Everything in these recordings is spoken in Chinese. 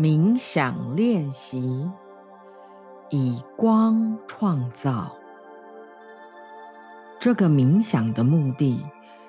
冥想练习，以光创造。这个冥想的目的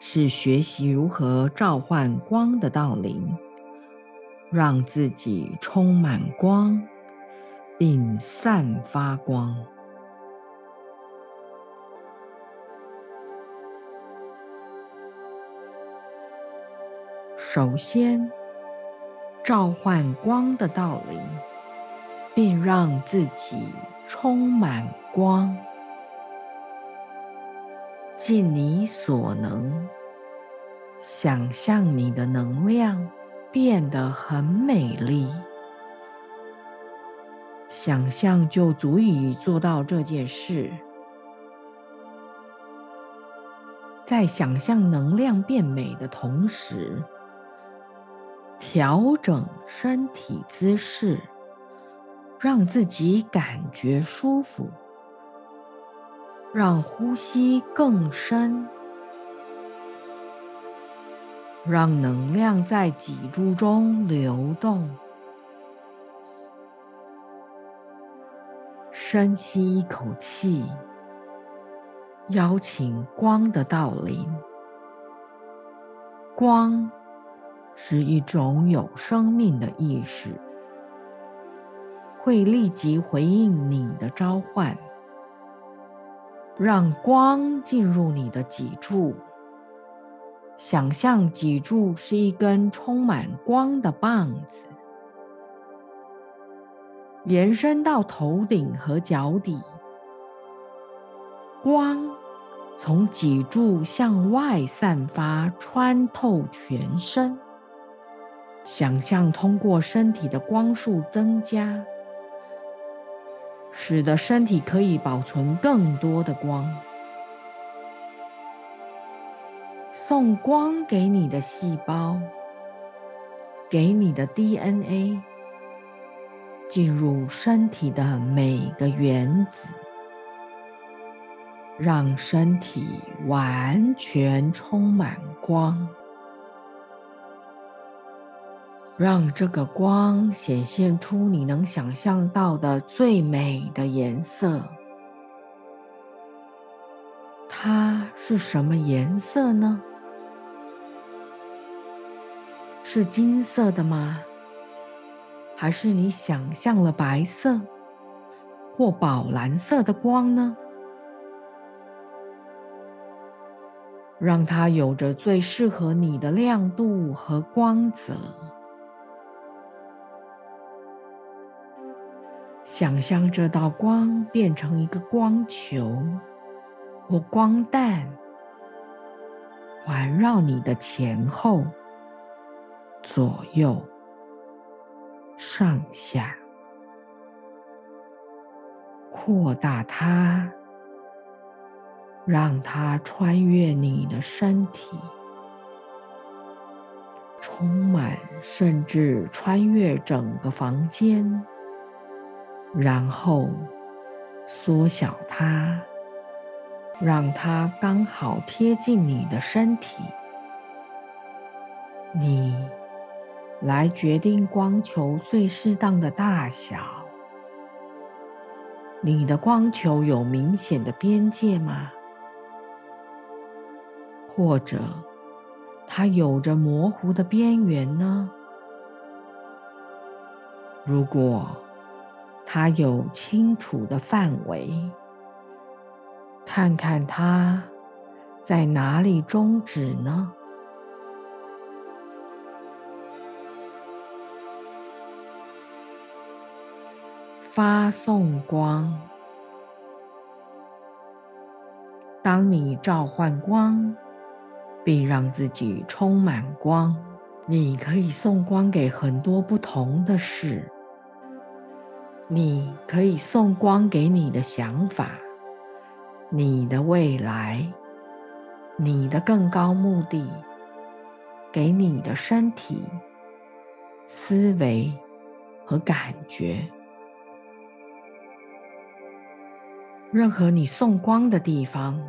是学习如何召唤光的道灵，让自己充满光，并散发光。首先。召唤光的到临，并让自己充满光，尽你所能，想象你的能量变得很美丽。想象就足以做到这件事。在想象能量变美的同时。调整身体姿势，让自己感觉舒服，让呼吸更深，让能量在脊柱中流动。深吸一口气，邀请光的到临，光。是一种有生命的意识，会立即回应你的召唤。让光进入你的脊柱，想象脊柱是一根充满光的棒子，延伸到头顶和脚底，光从脊柱向外散发，穿透全身。想象通过身体的光束增加，使得身体可以保存更多的光。送光给你的细胞，给你的 DNA，进入身体的每个原子，让身体完全充满光。让这个光显现出你能想象到的最美的颜色。它是什么颜色呢？是金色的吗？还是你想象了白色或宝蓝色的光呢？让它有着最适合你的亮度和光泽。想象这道光变成一个光球或光弹，环绕你的前后、左右、上下，扩大它，让它穿越你的身体，充满，甚至穿越整个房间。然后缩小它，让它刚好贴近你的身体。你来决定光球最适当的大小。你的光球有明显的边界吗？或者它有着模糊的边缘呢？如果它有清楚的范围，看看它在哪里终止呢？发送光。当你召唤光，并让自己充满光，你可以送光给很多不同的事。你可以送光给你的想法、你的未来、你的更高目的，给你的身体、思维和感觉。任何你送光的地方，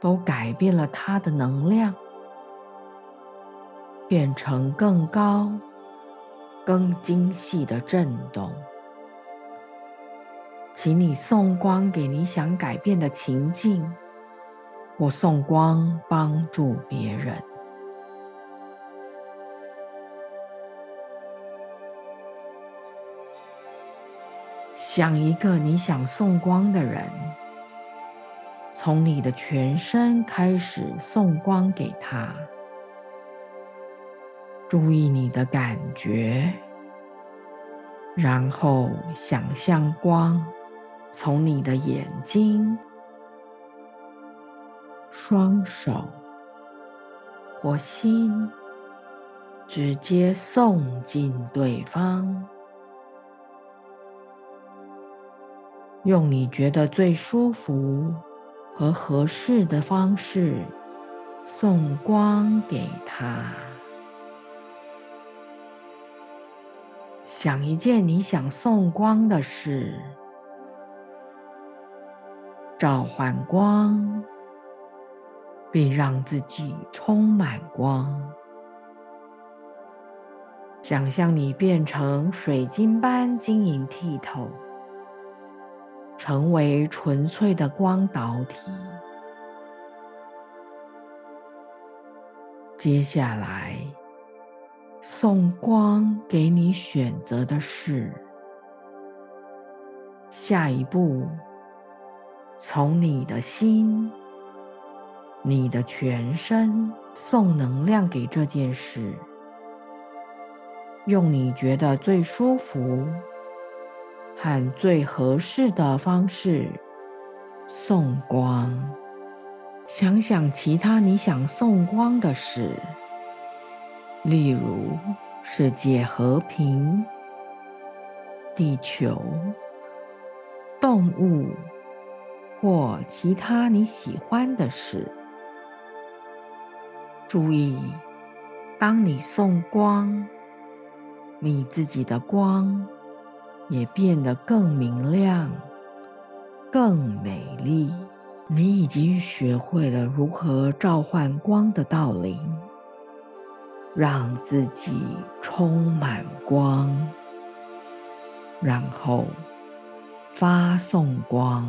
都改变了它的能量，变成更高、更精细的震动。请你送光给你想改变的情境，或送光帮助别人。想一个你想送光的人，从你的全身开始送光给他。注意你的感觉，然后想象光从你的眼睛、双手或心直接送进对方。用你觉得最舒服和合适的方式送光给他。想一件你想送光的事，召唤光，并让自己充满光。想象你变成水晶般晶莹剔透。成为纯粹的光导体。接下来，送光给你选择的事。下一步，从你的心、你的全身送能量给这件事，用你觉得最舒服。和最合适的方式送光。想想其他你想送光的事，例如世界和平、地球、动物或其他你喜欢的事。注意，当你送光，你自己的光。也变得更明亮、更美丽。你已经学会了如何召唤光的道理，让自己充满光，然后发送光。